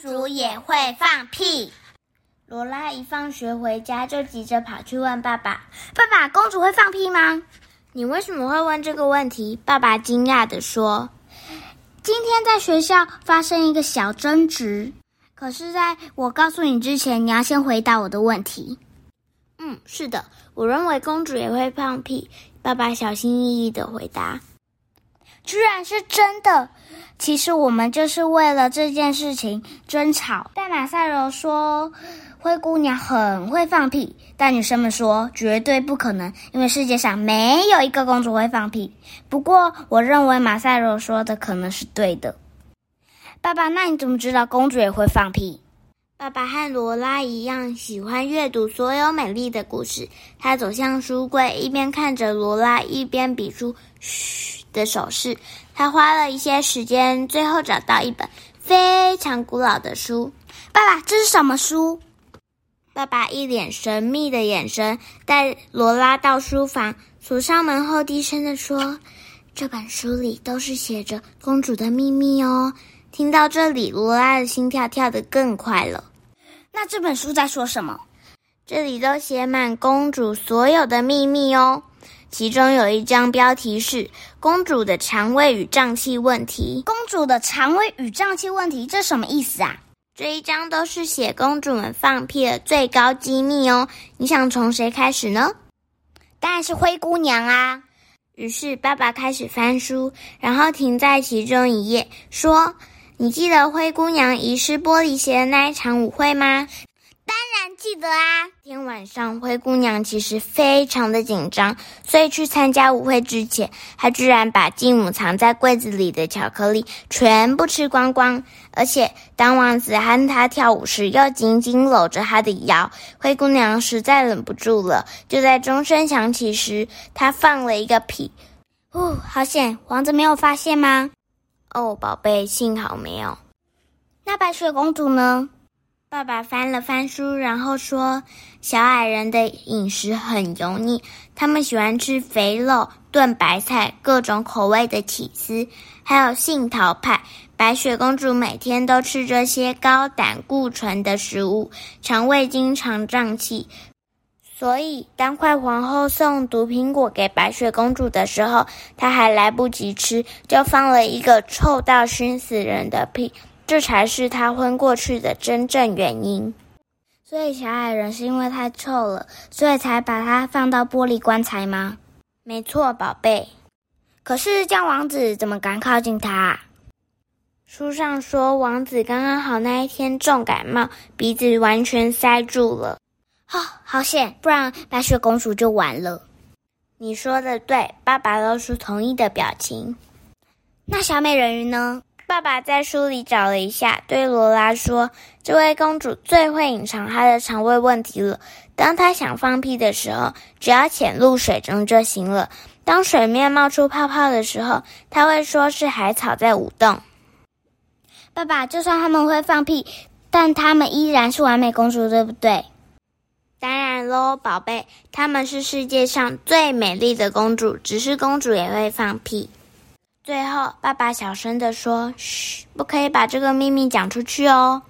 主也会放屁。罗拉一放学回家，就急着跑去问爸爸：“爸爸，公主会放屁吗？”“你为什么会问这个问题？”爸爸惊讶地说：“今天在学校发生一个小争执，可是在我告诉你之前，你要先回答我的问题。”“嗯，是的，我认为公主也会放屁。”爸爸小心翼翼地回答。“居然是真的！其实我们就是为了这件事情争吵。”但马赛罗说。灰姑娘很会放屁，但女生们说绝对不可能，因为世界上没有一个公主会放屁。不过，我认为马赛罗说的可能是对的。爸爸，那你怎么知道公主也会放屁？爸爸和罗拉一样喜欢阅读所有美丽的故事。他走向书柜，一边看着罗拉，一边比出“嘘”的手势。他花了一些时间，最后找到一本非常古老的书。爸爸，这是什么书？爸爸一脸神秘的眼神带罗拉到书房，锁上门后低声地说：“这本书里都是写着公主的秘密哦。”听到这里，罗拉的心跳跳得更快了。那这本书在说什么？这里都写满公主所有的秘密哦。其中有一章标题是“公主的肠胃与胀气问题”。公主的肠胃与胀气问题，这什么意思啊？这一章都是写公主们放屁的最高机密哦。你想从谁开始呢？当然是灰姑娘啊。于是爸爸开始翻书，然后停在其中一页，说：“你记得灰姑娘遗失玻璃鞋的那一场舞会吗？”当然记得啊！天晚上，灰姑娘其实非常的紧张，所以去参加舞会之前，她居然把继母藏在柜子里的巧克力全部吃光光。而且，当王子和她跳舞时，又紧紧搂着她的腰，灰姑娘实在忍不住了。就在钟声响起时，她放了一个屁。哦，好险！王子没有发现吗？哦，宝贝，幸好没有。那白雪公主呢？爸爸翻了翻书，然后说：“小矮人的饮食很油腻，他们喜欢吃肥肉、炖白菜、各种口味的起司，还有杏桃派。白雪公主每天都吃这些高胆固醇的食物，肠胃经常胀气。所以，当坏皇后送毒苹果给白雪公主的时候，她还来不及吃，就放了一个臭到熏死人的屁。”这才是她昏过去的真正原因，所以小矮人是因为太臭了，所以才把它放到玻璃棺材吗？没错，宝贝。可是这样王子怎么敢靠近他？书上说，王子刚刚好那一天重感冒，鼻子完全塞住了。哦，好险，不然白雪公主就完了。你说的对，爸爸露出同意的表情。那小美人鱼呢？爸爸在书里找了一下，对罗拉说：“这位公主最会隐藏她的肠胃问题了。当她想放屁的时候，只要潜入水中就行了。当水面冒出泡泡的时候，她会说是海草在舞动。”爸爸，就算他们会放屁，但他们依然是完美公主，对不对？当然喽，宝贝，她们是世界上最美丽的公主，只是公主也会放屁。最后，爸爸小声地说：“嘘，不可以把这个秘密讲出去哦。”